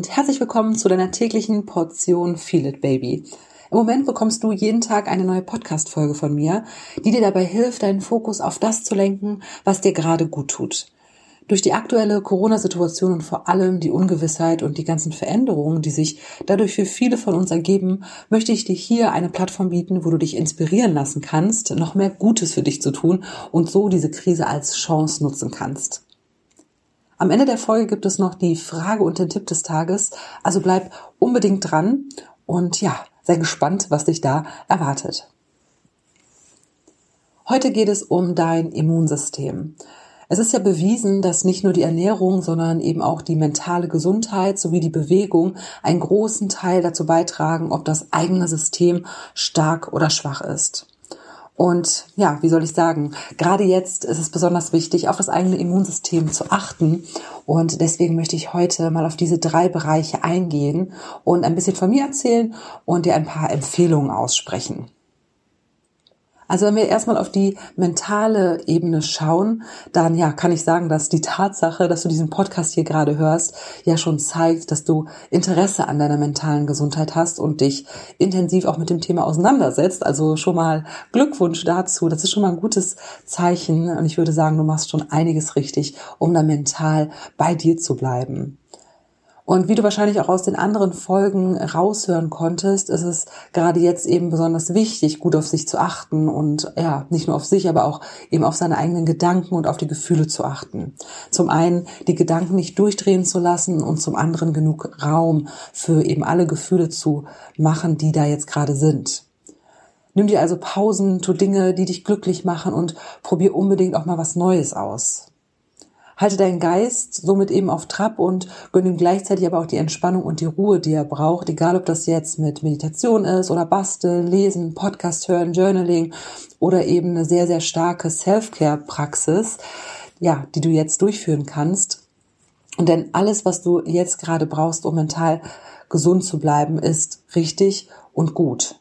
und herzlich willkommen zu deiner täglichen Portion Feel It Baby. Im Moment bekommst du jeden Tag eine neue Podcast-Folge von mir, die dir dabei hilft, deinen Fokus auf das zu lenken, was dir gerade gut tut. Durch die aktuelle Corona-Situation und vor allem die Ungewissheit und die ganzen Veränderungen, die sich dadurch für viele von uns ergeben, möchte ich dir hier eine Plattform bieten, wo du dich inspirieren lassen kannst, noch mehr Gutes für dich zu tun und so diese Krise als Chance nutzen kannst. Am Ende der Folge gibt es noch die Frage und den Tipp des Tages, also bleib unbedingt dran und ja, sei gespannt, was dich da erwartet. Heute geht es um dein Immunsystem. Es ist ja bewiesen, dass nicht nur die Ernährung, sondern eben auch die mentale Gesundheit sowie die Bewegung einen großen Teil dazu beitragen, ob das eigene System stark oder schwach ist. Und ja, wie soll ich sagen, gerade jetzt ist es besonders wichtig, auf das eigene Immunsystem zu achten. Und deswegen möchte ich heute mal auf diese drei Bereiche eingehen und ein bisschen von mir erzählen und dir ein paar Empfehlungen aussprechen. Also wenn wir erstmal auf die mentale Ebene schauen, dann ja, kann ich sagen, dass die Tatsache, dass du diesen Podcast hier gerade hörst, ja schon zeigt, dass du Interesse an deiner mentalen Gesundheit hast und dich intensiv auch mit dem Thema auseinandersetzt. Also schon mal Glückwunsch dazu. Das ist schon mal ein gutes Zeichen. Und ich würde sagen, du machst schon einiges richtig, um da mental bei dir zu bleiben. Und wie du wahrscheinlich auch aus den anderen Folgen raushören konntest, ist es gerade jetzt eben besonders wichtig, gut auf sich zu achten und ja, nicht nur auf sich, aber auch eben auf seine eigenen Gedanken und auf die Gefühle zu achten. Zum einen die Gedanken nicht durchdrehen zu lassen und zum anderen genug Raum für eben alle Gefühle zu machen, die da jetzt gerade sind. Nimm dir also Pausen, tu Dinge, die dich glücklich machen und probier unbedingt auch mal was Neues aus. Halte deinen Geist somit eben auf Trab und gönn ihm gleichzeitig aber auch die Entspannung und die Ruhe, die er braucht, egal ob das jetzt mit Meditation ist oder Basteln, Lesen, Podcast hören, Journaling oder eben eine sehr, sehr starke Self-Care-Praxis, ja, die du jetzt durchführen kannst. Und denn alles, was du jetzt gerade brauchst, um mental gesund zu bleiben, ist richtig und gut.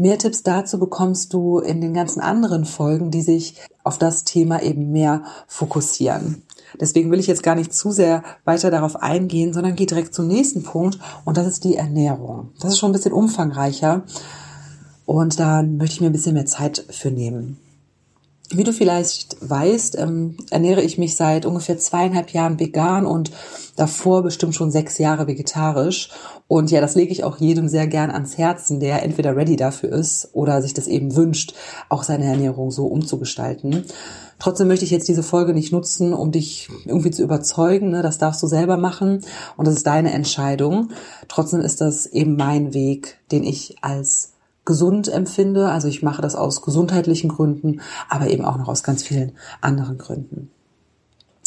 Mehr Tipps dazu bekommst du in den ganzen anderen Folgen, die sich auf das Thema eben mehr fokussieren. Deswegen will ich jetzt gar nicht zu sehr weiter darauf eingehen, sondern gehe direkt zum nächsten Punkt und das ist die Ernährung. Das ist schon ein bisschen umfangreicher und da möchte ich mir ein bisschen mehr Zeit für nehmen. Wie du vielleicht weißt, ähm, ernähre ich mich seit ungefähr zweieinhalb Jahren vegan und davor bestimmt schon sechs Jahre vegetarisch. Und ja, das lege ich auch jedem sehr gern ans Herzen, der entweder ready dafür ist oder sich das eben wünscht, auch seine Ernährung so umzugestalten. Trotzdem möchte ich jetzt diese Folge nicht nutzen, um dich irgendwie zu überzeugen. Ne? Das darfst du selber machen und das ist deine Entscheidung. Trotzdem ist das eben mein Weg, den ich als gesund empfinde. Also ich mache das aus gesundheitlichen Gründen, aber eben auch noch aus ganz vielen anderen Gründen.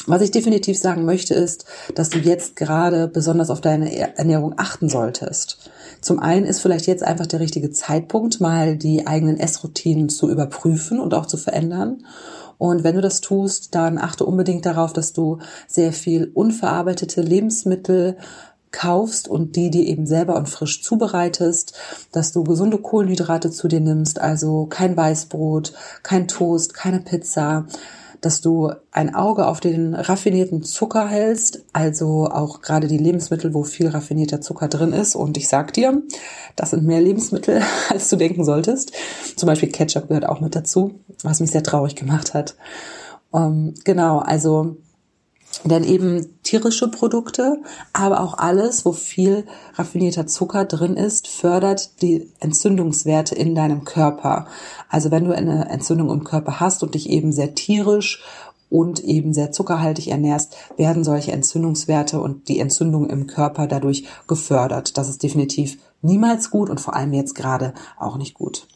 Was ich definitiv sagen möchte, ist, dass du jetzt gerade besonders auf deine Ernährung achten solltest. Zum einen ist vielleicht jetzt einfach der richtige Zeitpunkt, mal die eigenen Essroutinen zu überprüfen und auch zu verändern. Und wenn du das tust, dann achte unbedingt darauf, dass du sehr viel unverarbeitete Lebensmittel kaufst und die dir eben selber und frisch zubereitest, dass du gesunde Kohlenhydrate zu dir nimmst, also kein Weißbrot, kein Toast, keine Pizza, dass du ein Auge auf den raffinierten Zucker hältst, also auch gerade die Lebensmittel, wo viel raffinierter Zucker drin ist. Und ich sag dir, das sind mehr Lebensmittel, als du denken solltest. Zum Beispiel Ketchup gehört auch mit dazu, was mich sehr traurig gemacht hat. Ähm, genau, also denn eben tierische Produkte, aber auch alles, wo viel raffinierter Zucker drin ist, fördert die Entzündungswerte in deinem Körper. Also wenn du eine Entzündung im Körper hast und dich eben sehr tierisch und eben sehr zuckerhaltig ernährst, werden solche Entzündungswerte und die Entzündung im Körper dadurch gefördert. Das ist definitiv niemals gut und vor allem jetzt gerade auch nicht gut.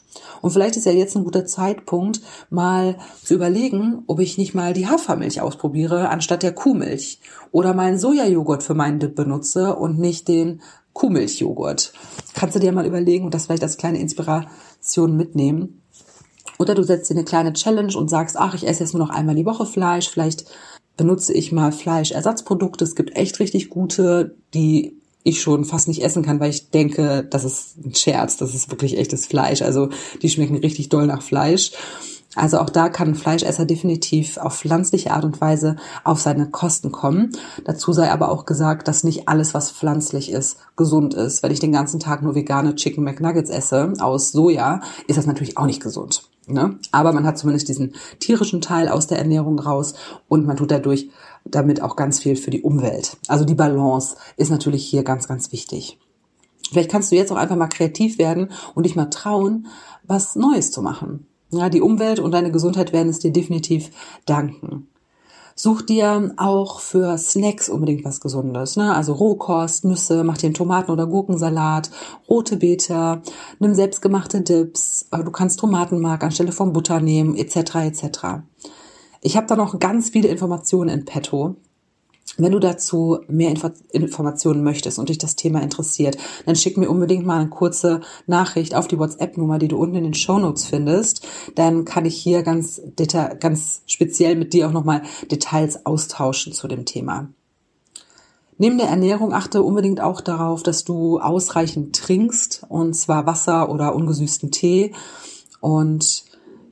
Und vielleicht ist ja jetzt ein guter Zeitpunkt, mal zu überlegen, ob ich nicht mal die Hafermilch ausprobiere, anstatt der Kuhmilch. Oder mal einen Sojajoghurt für meinen Dip benutze und nicht den Kuhmilchjoghurt. Kannst du dir mal überlegen und das vielleicht als kleine Inspiration mitnehmen. Oder du setzt dir eine kleine Challenge und sagst, ach, ich esse jetzt nur noch einmal die Woche Fleisch. Vielleicht benutze ich mal Fleischersatzprodukte. Es gibt echt richtig gute, die ich schon fast nicht essen kann, weil ich denke, das ist ein Scherz, das ist wirklich echtes Fleisch. Also die schmecken richtig doll nach Fleisch. Also auch da kann ein Fleischesser definitiv auf pflanzliche Art und Weise auf seine Kosten kommen. Dazu sei aber auch gesagt, dass nicht alles, was pflanzlich ist, gesund ist. Wenn ich den ganzen Tag nur vegane Chicken McNuggets esse aus Soja, ist das natürlich auch nicht gesund. Ne? Aber man hat zumindest diesen tierischen Teil aus der Ernährung raus und man tut dadurch damit auch ganz viel für die Umwelt. Also die Balance ist natürlich hier ganz, ganz wichtig. Vielleicht kannst du jetzt auch einfach mal kreativ werden und dich mal trauen, was Neues zu machen. Ja, die Umwelt und deine Gesundheit werden es dir definitiv danken. Such dir auch für Snacks unbedingt was Gesundes. Ne? Also Rohkost, Nüsse, mach dir einen Tomaten- oder Gurkensalat, rote Beete, nimm selbstgemachte Dips, du kannst Tomatenmark anstelle von Butter nehmen, etc. etc. Ich habe da noch ganz viele Informationen in petto. Wenn du dazu mehr Info Informationen möchtest und dich das Thema interessiert, dann schick mir unbedingt mal eine kurze Nachricht auf die WhatsApp-Nummer, die du unten in den Show Notes findest. Dann kann ich hier ganz, ganz speziell mit dir auch nochmal Details austauschen zu dem Thema. Neben der Ernährung achte unbedingt auch darauf, dass du ausreichend trinkst, und zwar Wasser oder ungesüßten Tee. Und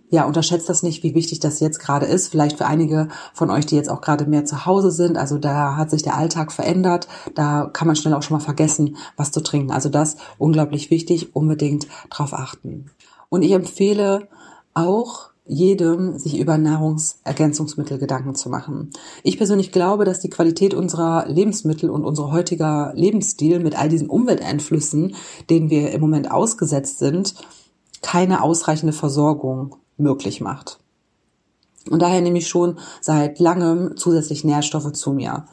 ja, unterschätzt das nicht, wie wichtig das jetzt gerade ist. Vielleicht für einige von euch, die jetzt auch gerade mehr zu Hause sind. Also da hat sich der Alltag verändert. Da kann man schnell auch schon mal vergessen, was zu trinken. Also das unglaublich wichtig, unbedingt drauf achten. Und ich empfehle auch, jedem, sich über Nahrungsergänzungsmittel Gedanken zu machen. Ich persönlich glaube, dass die Qualität unserer Lebensmittel und unser heutiger Lebensstil mit all diesen Umwelteinflüssen, denen wir im Moment ausgesetzt sind, keine ausreichende Versorgung möglich macht. Und daher nehme ich schon seit langem zusätzlich Nährstoffe zu mir.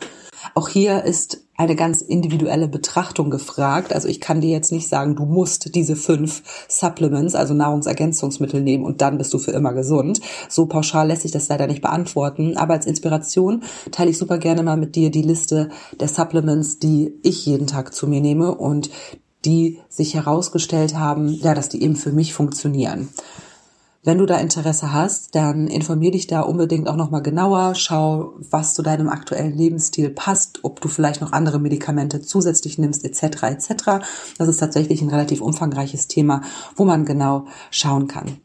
Auch hier ist eine ganz individuelle Betrachtung gefragt. Also ich kann dir jetzt nicht sagen, du musst diese fünf Supplements, also Nahrungsergänzungsmittel nehmen und dann bist du für immer gesund. So pauschal lässt sich das leider nicht beantworten. Aber als Inspiration teile ich super gerne mal mit dir die Liste der Supplements, die ich jeden Tag zu mir nehme und die sich herausgestellt haben, ja, dass die eben für mich funktionieren. Wenn du da Interesse hast, dann informier dich da unbedingt auch nochmal genauer. Schau, was zu deinem aktuellen Lebensstil passt, ob du vielleicht noch andere Medikamente zusätzlich nimmst, etc. etc. Das ist tatsächlich ein relativ umfangreiches Thema, wo man genau schauen kann.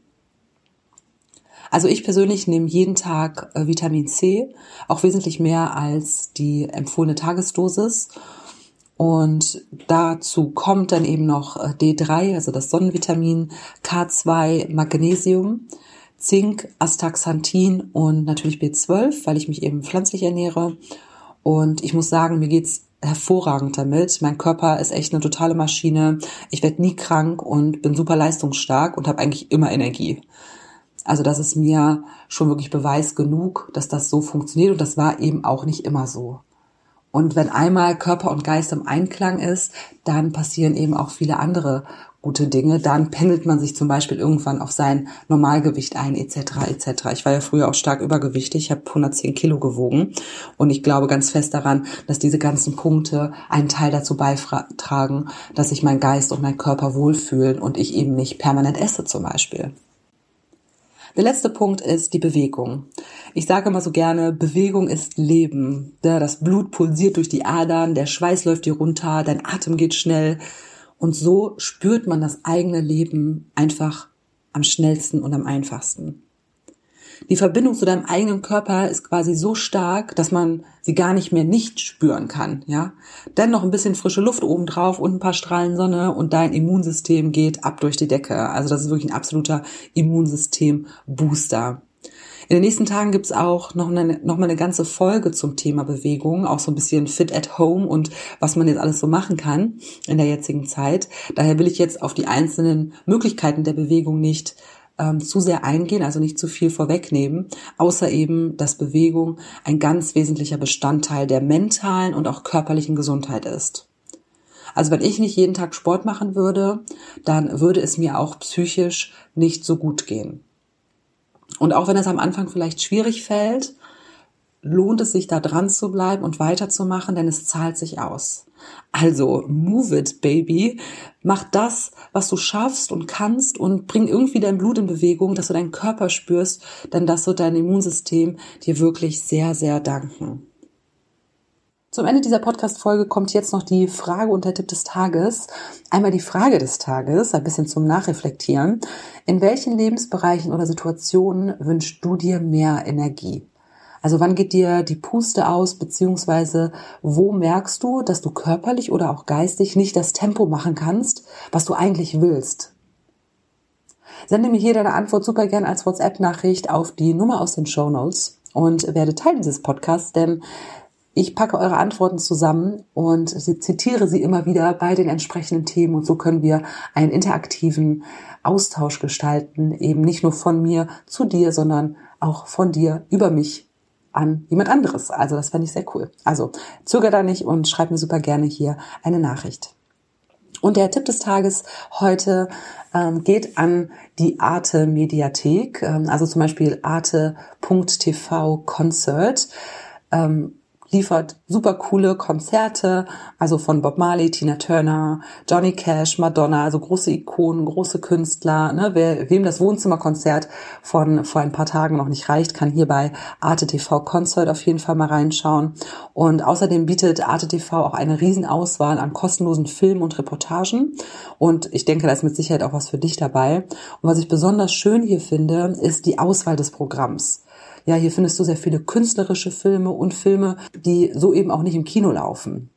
Also ich persönlich nehme jeden Tag äh, Vitamin C, auch wesentlich mehr als die empfohlene Tagesdosis. Und dazu kommt dann eben noch äh, D3, also das Sonnenvitamin, K2, Magnesium, Zink, Astaxanthin und natürlich B12, weil ich mich eben pflanzlich ernähre. Und ich muss sagen, mir geht's hervorragend damit. Mein Körper ist echt eine totale Maschine. Ich werde nie krank und bin super leistungsstark und habe eigentlich immer Energie. Also das ist mir schon wirklich Beweis genug, dass das so funktioniert und das war eben auch nicht immer so. Und wenn einmal Körper und Geist im Einklang ist, dann passieren eben auch viele andere gute Dinge. Dann pendelt man sich zum Beispiel irgendwann auf sein Normalgewicht ein, etc. etc. Ich war ja früher auch stark übergewichtig, ich habe 110 Kilo gewogen und ich glaube ganz fest daran, dass diese ganzen Punkte einen Teil dazu beitragen, dass sich mein Geist und mein Körper wohlfühlen und ich eben nicht permanent esse zum Beispiel. Der letzte Punkt ist die Bewegung. Ich sage immer so gerne, Bewegung ist Leben. Das Blut pulsiert durch die Adern, der Schweiß läuft dir runter, dein Atem geht schnell. Und so spürt man das eigene Leben einfach am schnellsten und am einfachsten. Die Verbindung zu deinem eigenen Körper ist quasi so stark, dass man sie gar nicht mehr nicht spüren kann, ja. Dann noch ein bisschen frische Luft oben drauf und ein paar Strahlen Sonne und dein Immunsystem geht ab durch die Decke. Also das ist wirklich ein absoluter Immunsystem-Booster. In den nächsten Tagen gibt's auch noch, eine, noch mal eine ganze Folge zum Thema Bewegung, auch so ein bisschen Fit at Home und was man jetzt alles so machen kann in der jetzigen Zeit. Daher will ich jetzt auf die einzelnen Möglichkeiten der Bewegung nicht ähm, zu sehr eingehen, also nicht zu viel vorwegnehmen, außer eben, dass Bewegung ein ganz wesentlicher Bestandteil der mentalen und auch körperlichen Gesundheit ist. Also wenn ich nicht jeden Tag Sport machen würde, dann würde es mir auch psychisch nicht so gut gehen. Und auch wenn es am Anfang vielleicht schwierig fällt, lohnt es sich da dran zu bleiben und weiterzumachen, denn es zahlt sich aus. Also, move it, baby. Mach das, was du schaffst und kannst und bring irgendwie dein Blut in Bewegung, dass du deinen Körper spürst, denn das wird dein Immunsystem dir wirklich sehr, sehr danken. Zum Ende dieser Podcast-Folge kommt jetzt noch die Frage und der Tipp des Tages. Einmal die Frage des Tages, ein bisschen zum Nachreflektieren. In welchen Lebensbereichen oder Situationen wünschst du dir mehr Energie? Also wann geht dir die Puste aus, beziehungsweise wo merkst du, dass du körperlich oder auch geistig nicht das Tempo machen kannst, was du eigentlich willst? Sende mir hier deine Antwort super gern als WhatsApp-Nachricht auf die Nummer aus den Show Notes und werde Teil dieses Podcasts, denn ich packe eure Antworten zusammen und zitiere sie immer wieder bei den entsprechenden Themen und so können wir einen interaktiven Austausch gestalten, eben nicht nur von mir zu dir, sondern auch von dir über mich an jemand anderes. Also das fände ich sehr cool. Also zöger da nicht und schreib mir super gerne hier eine Nachricht. Und der Tipp des Tages heute ähm, geht an die Arte Mediathek, ähm, also zum Beispiel arte.tv Concert. Ähm, liefert super coole Konzerte, also von Bob Marley, Tina Turner, Johnny Cash, Madonna, also große Ikonen, große Künstler. Ne? Wer, wem das Wohnzimmerkonzert von vor ein paar Tagen noch nicht reicht, kann hier bei Arte TV Concert auf jeden Fall mal reinschauen. Und außerdem bietet Arte TV auch eine Riesenauswahl an kostenlosen Filmen und Reportagen. Und ich denke, da ist mit Sicherheit auch was für dich dabei. Und was ich besonders schön hier finde, ist die Auswahl des Programms. Ja, hier findest du sehr viele künstlerische Filme und Filme, die so eben auch nicht im Kino laufen.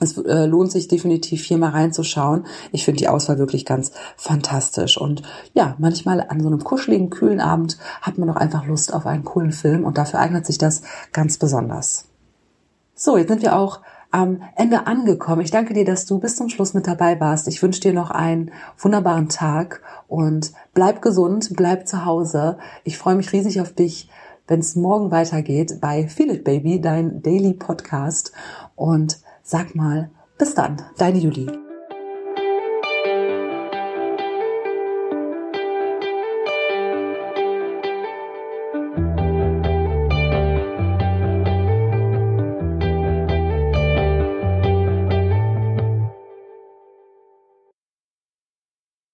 Es äh, lohnt sich definitiv hier mal reinzuschauen. Ich finde die Auswahl wirklich ganz fantastisch. Und ja, manchmal an so einem kuscheligen, kühlen Abend hat man doch einfach Lust auf einen coolen Film und dafür eignet sich das ganz besonders. So, jetzt sind wir auch am Ende angekommen. Ich danke dir, dass du bis zum Schluss mit dabei warst. Ich wünsche dir noch einen wunderbaren Tag und bleib gesund, bleib zu Hause. Ich freue mich riesig auf dich wenn es morgen weitergeht bei Feel It Baby, dein Daily Podcast. Und sag mal, bis dann, deine Julie.